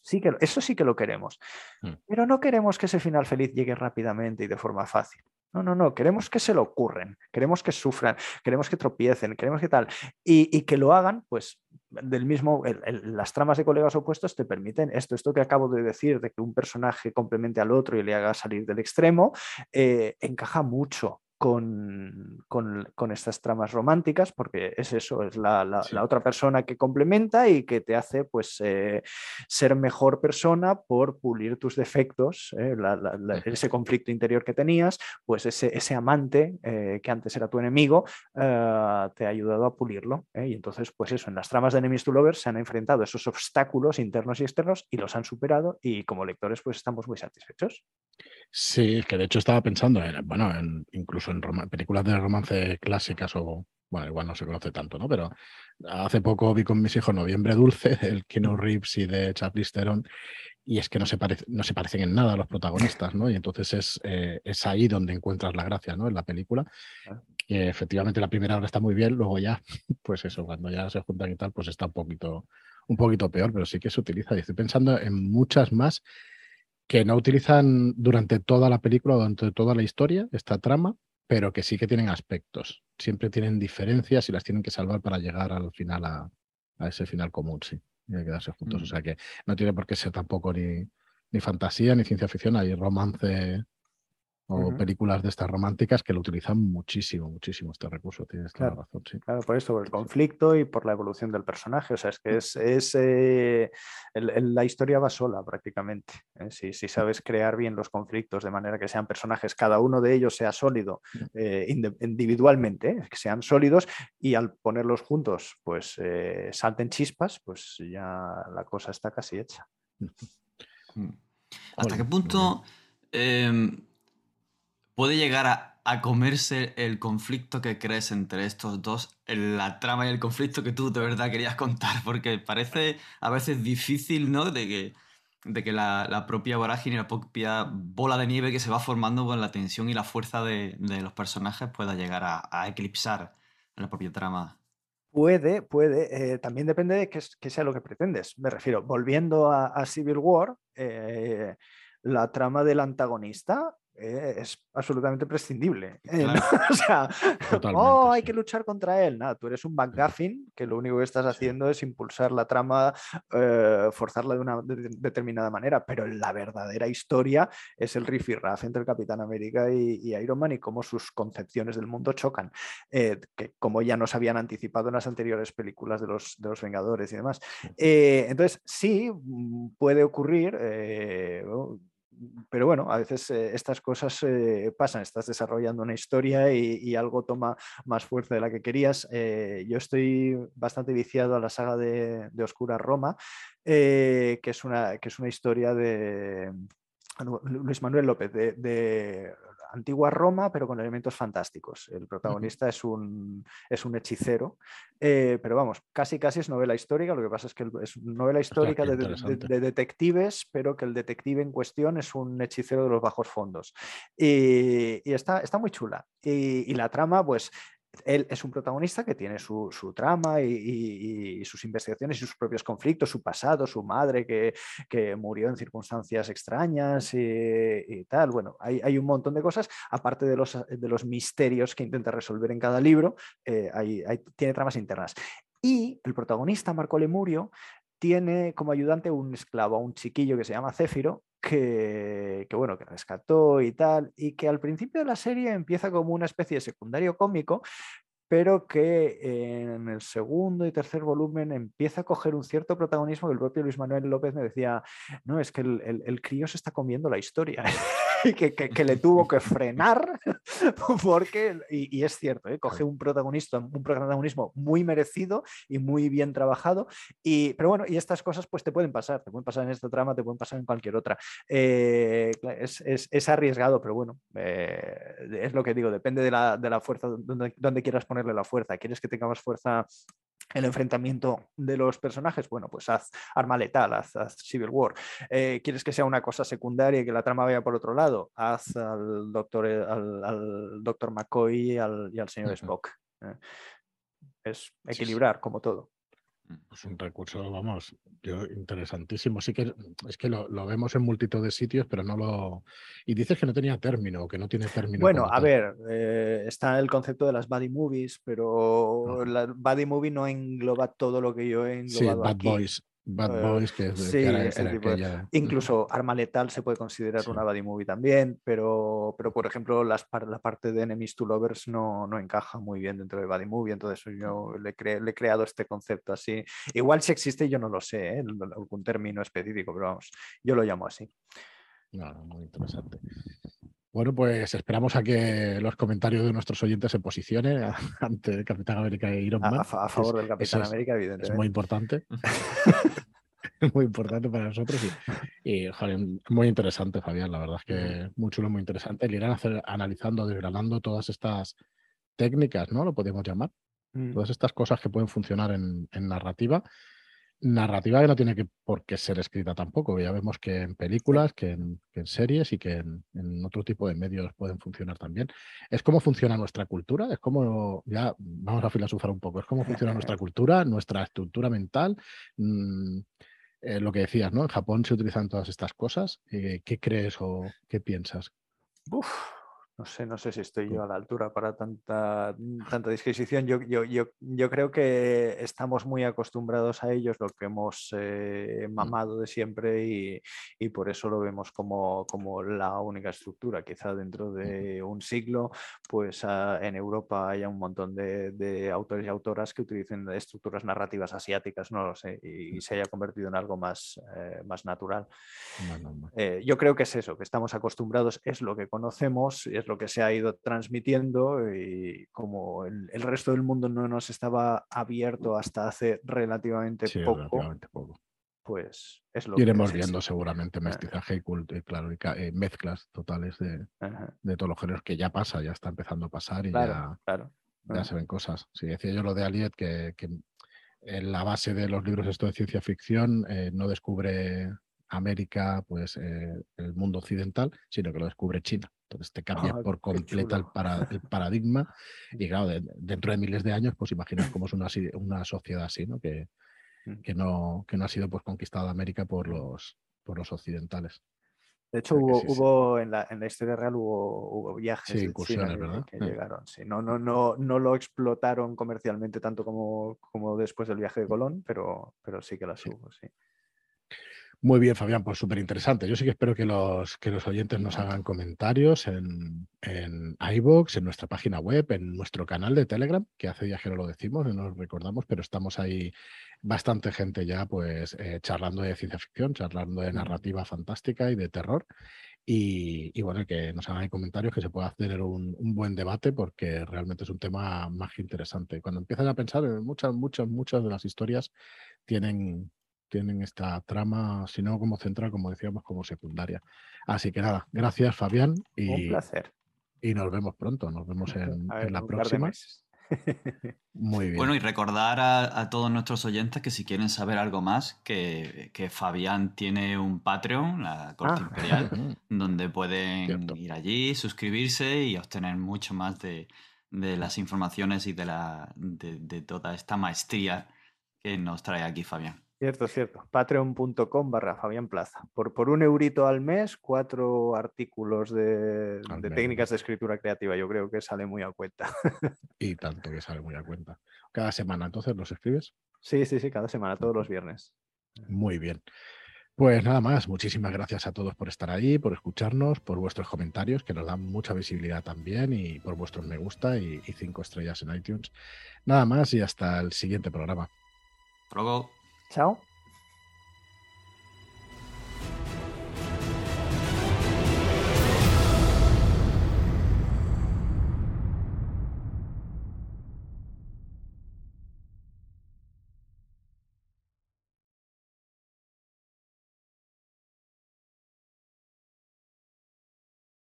Sí que, eso sí que lo queremos. Mm. Pero no queremos que ese final feliz llegue rápidamente y de forma fácil. No, no, no, queremos que se lo ocurren, queremos que sufran, queremos que tropiecen, queremos que tal. Y, que lo hagan, pues, del mismo, las tramas de colegas opuestos te permiten esto, esto que acabo de decir, de que un personaje complemente al otro y le haga salir del extremo, eh, encaja mucho con, estas tramas románticas, porque es eso, es la, otra persona que complementa y que te hace pues, eh, ser mejor persona por pulir tus defectos, eh, ese conflicto interior que tenías, pues ese, ese amante eh, que antes era tu enemigo te ha ayudado a pulirlo. Y entonces, pues eso, en las tramas de Enemies to Lovers se han enfrentado esos obstáculos internos y externos y los han superado y como lectores pues estamos muy satisfechos. Sí, que de hecho estaba pensando en, bueno, en, incluso en películas de romance clásicas o, bueno, igual no se conoce tanto, ¿no? Pero hace poco vi con mis hijos Noviembre Dulce, del Kino Reeves y de Charlize Theron, y es que no se, no se parecen en nada a los protagonistas, ¿no? Y entonces es, eh, es ahí donde encuentras la gracia, ¿no? En la película. Que efectivamente la primera hora está muy bien, luego ya, pues eso, cuando ya se juntan y tal, pues está un poquito, un poquito peor, pero sí que se utiliza. Y estoy pensando en muchas más que no utilizan durante toda la película, durante toda la historia, esta trama, pero que sí que tienen aspectos. Siempre tienen diferencias y las tienen que salvar para llegar al final, a, ese final común, sí. Y quedarse juntos. O sea que no tiene por qué ser tampoco ni, ni fantasía ni ciencia ficción, hay romance o películas de estas románticas que lo utilizan muchísimo, muchísimo este recurso. Tienes claro, la razón, sí. Claro, por eso, por el conflicto y por la evolución del personaje. O sea, es que mm. es, es eh, la historia va sola prácticamente. ¿eh? Si, si, sabes crear bien los conflictos de manera que sean personajes, cada uno de ellos sea sólido mm. eh, individualmente, que sean sólidos y al ponerlos juntos, pues salten chispas, pues ya la cosa está casi hecha. Mm. ¿Hasta qué punto puede llegar a, comerse el conflicto que crees entre estos dos, la trama y el conflicto que tú de verdad querías contar, porque parece a veces difícil, ¿no? De que, la, propia vorágine la propia bola de nieve que se va formando con la tensión y la fuerza de, los personajes pueda llegar a, eclipsar la propia trama. Puede, puede. Eh, también depende de qué, sea lo que pretendes. Me refiero, volviendo a, Civil War, eh, la trama del antagonista eh, es absolutamente prescindible. ¿eh? o sea, oh, hay que luchar contra él. Nada, tú eres un McGuffin que lo único que estás haciendo es impulsar la trama, eh, forzarla de una determinada manera, pero la verdadera historia es el riff y raff entre el Capitán América y, Iron Man y cómo sus concepciones del mundo chocan, que como ya nos habían anticipado en las anteriores películas de los, de los Vengadores y demás. entonces, sí, mm, puede ocurrir pero bueno, a veces eh, estas cosas eh, pasan, estás desarrollando una historia y, algo toma más fuerza de la que querías. Eh, yo estoy bastante viciado a la saga de, Oscura Roma, que, es una, que es una historia de Luis Manuel López, de antigua Roma, pero con elementos fantásticos. El protagonista es, un, es un hechicero, eh, pero vamos, casi casi es novela histórica, lo que pasa es que es novela histórica de, detectives, pero que el detective en cuestión es un hechicero de los bajos fondos. Y, está, está muy chula. Y, y, la trama, pues él es un protagonista que tiene su, trama y, sus investigaciones y sus propios conflictos, su pasado, su madre que, murió en circunstancias extrañas y, tal. Bueno, hay, un montón de cosas, aparte de los, de los misterios que intenta resolver en cada libro, eh, tiene tramas internas. Y el protagonista, Marco Lemurio, tiene como ayudante un esclavo, un chiquillo que se llama Céfiro, que, bueno, que rescató y tal, y que al principio de la serie empieza como una especie de secundario cómico, pero que en el segundo y tercer volumen empieza a coger un cierto protagonismo que el propio Luis Manuel López me decía, no, es que el, el crío se está comiendo la historia. que, que, le tuvo que frenar, porque, y, es cierto, ¿eh? coge un, protagonista, un protagonismo muy merecido y muy bien trabajado, y, pero bueno, y estas cosas pues te pueden pasar, te pueden pasar en esta trama, te pueden pasar en cualquier otra. Eh, es, es, es, arriesgado, pero bueno, eh, es lo que digo, depende de la, de la fuerza, donde, donde quieras ponerle la fuerza. ¿Quieres que tenga más fuerza el enfrentamiento de los personajes, bueno, pues haz arma letal, haz, Civil War. Eh, ¿Quieres que sea una cosa secundaria y que la trama vaya por otro lado? Haz al doctor, eh, al, doctor McCoy y al, señor Spock. Eh, es equilibrar, como todo. Es un recurso, vamos, interesantísimo. Sí que es que lo, vemos en multitud de sitios, pero no lo. Y dices que no tenía término, que no tiene término. Bueno, a ver, eh, está el concepto de las buddy movies, pero la buddy movie no engloba todo lo que yo he englobado. Sí, Bad Boys. Bad eh, Boys, que es de Incluso Arma Letal se puede considerar una buddy movie también, pero, pero por ejemplo las la parte de Enemies to Lovers no, no encaja muy bien dentro de buddy movie, entonces yo le, le, he creado este concepto así. Igual si existe, yo no lo sé, ¿eh? algún término específico, pero vamos, yo lo llamo así. No, muy interesante. Bueno, pues esperamos a que los comentarios de nuestros oyentes se posicionen ante Capitán América e Iron Man. A, favor del Capitán América, evidentemente. Es muy importante. es muy importante para nosotros y, joder, muy interesante, Fabián. La verdad es que muy chulo, muy interesante. El ir analizando, desgranando todas estas técnicas, ¿no? Lo podemos llamar. Mm. Todas estas cosas que pueden funcionar en narrativa narrativa que no tiene que, por qué ser escrita tampoco. Ya vemos que en películas, que en, series y que en, otro tipo de medios pueden funcionar también. Es cómo funciona nuestra cultura, es como, ya vamos a filosofar un poco, es cómo funciona nuestra cultura, nuestra estructura mental. Mm, eh, lo que decías, ¿no? En Japón se utilizan todas estas cosas. Eh, ¿Qué crees o qué piensas? Uf, no sé, no sé si estoy yo a la altura para tanta, tanta disquisición. Yo, yo, yo, yo creo que estamos muy acostumbrados a ellos, lo que hemos eh, mm. mamado de siempre y, y, por eso lo vemos como, como la única estructura. Quizá dentro de un siglo, pues ah, en Europa haya un montón de, de, autores y autoras que utilicen estructuras narrativas asiáticas, no lo sé, y, se haya convertido en algo más, eh, más natural. Eh, yo creo que es eso, que estamos acostumbrados, es lo que conocemos, es lo que se ha ido transmitiendo y como el, resto del mundo no nos estaba abierto hasta hace relativamente, poco, pues es lo Iremos viendo seguramente mestizaje y, culto, y claro, eh, mezclas totales de, todos los géneros que ya pasa, ya está empezando a pasar y ya, ya se ven cosas. Si decía yo lo de Aliet, que, en la base de los libros esto de ciencia ficción eh, no descubre América, pues eh, el mundo occidental, sino que lo descubre China. Entonces te cambia por completo el, paradigma y claro, dentro de miles de años, pues imaginas cómo es una, una sociedad así, ¿no? Que, mm. que ¿no? que no ha sido pues conquistada América por los, por los occidentales. De hecho, hubo, En, la, en, la, historia real hubo, viajes sí, incursiones, ¿verdad? que, llegaron. Sí. No, no, no, no lo explotaron comercialmente tanto como, como después del viaje de Colón, pero, pero sí que las hubo, sí. Muy bien, Fabián, pues súper interesante. Yo sí que espero que los, que los oyentes nos hagan comentarios en, en iVoox, en nuestra página web, en nuestro canal de Telegram, que hace días que no lo decimos, no nos recordamos, pero estamos ahí bastante gente ya pues eh, charlando de ciencia ficción, charlando de narrativa fantástica y de terror. Y, bueno, que nos hagan comentarios, que se pueda tener un, un, buen debate, porque realmente es un tema más interesante. Cuando empiezan a pensar, en muchas, muchas, muchas de las historias tienen, tienen esta trama, si no como central, como decíamos, como secundaria. Así que nada, gracias Fabián. Y, Un placer. Y nos vemos pronto, nos vemos en, la próxima. Muy bien. Bueno, y recordar a, todos nuestros oyentes que si quieren saber algo más, que, Fabián tiene un Patreon, la Corte ah. Imperial, donde pueden ir allí, suscribirse y obtener mucho más de, las informaciones y de, la, de toda esta maestría que nos trae aquí Fabián. Cierto, cierto. Patreon.com barra Fabián Plaza. Por, por un eurito al mes, cuatro artículos de, técnicas de escritura creativa. Yo creo que sale muy a cuenta. y tanto que sale muy a cuenta. Cada semana, entonces, ¿los escribes? Sí, sí, sí, cada semana, todos los viernes. Muy bien. Pues nada más, muchísimas gracias a todos por estar ahí, por escucharnos, por vuestros comentarios, que nos dan mucha visibilidad también, y por vuestros me gusta y, cinco estrellas en iTunes. Nada más y hasta el siguiente programa. Luego. Ciao.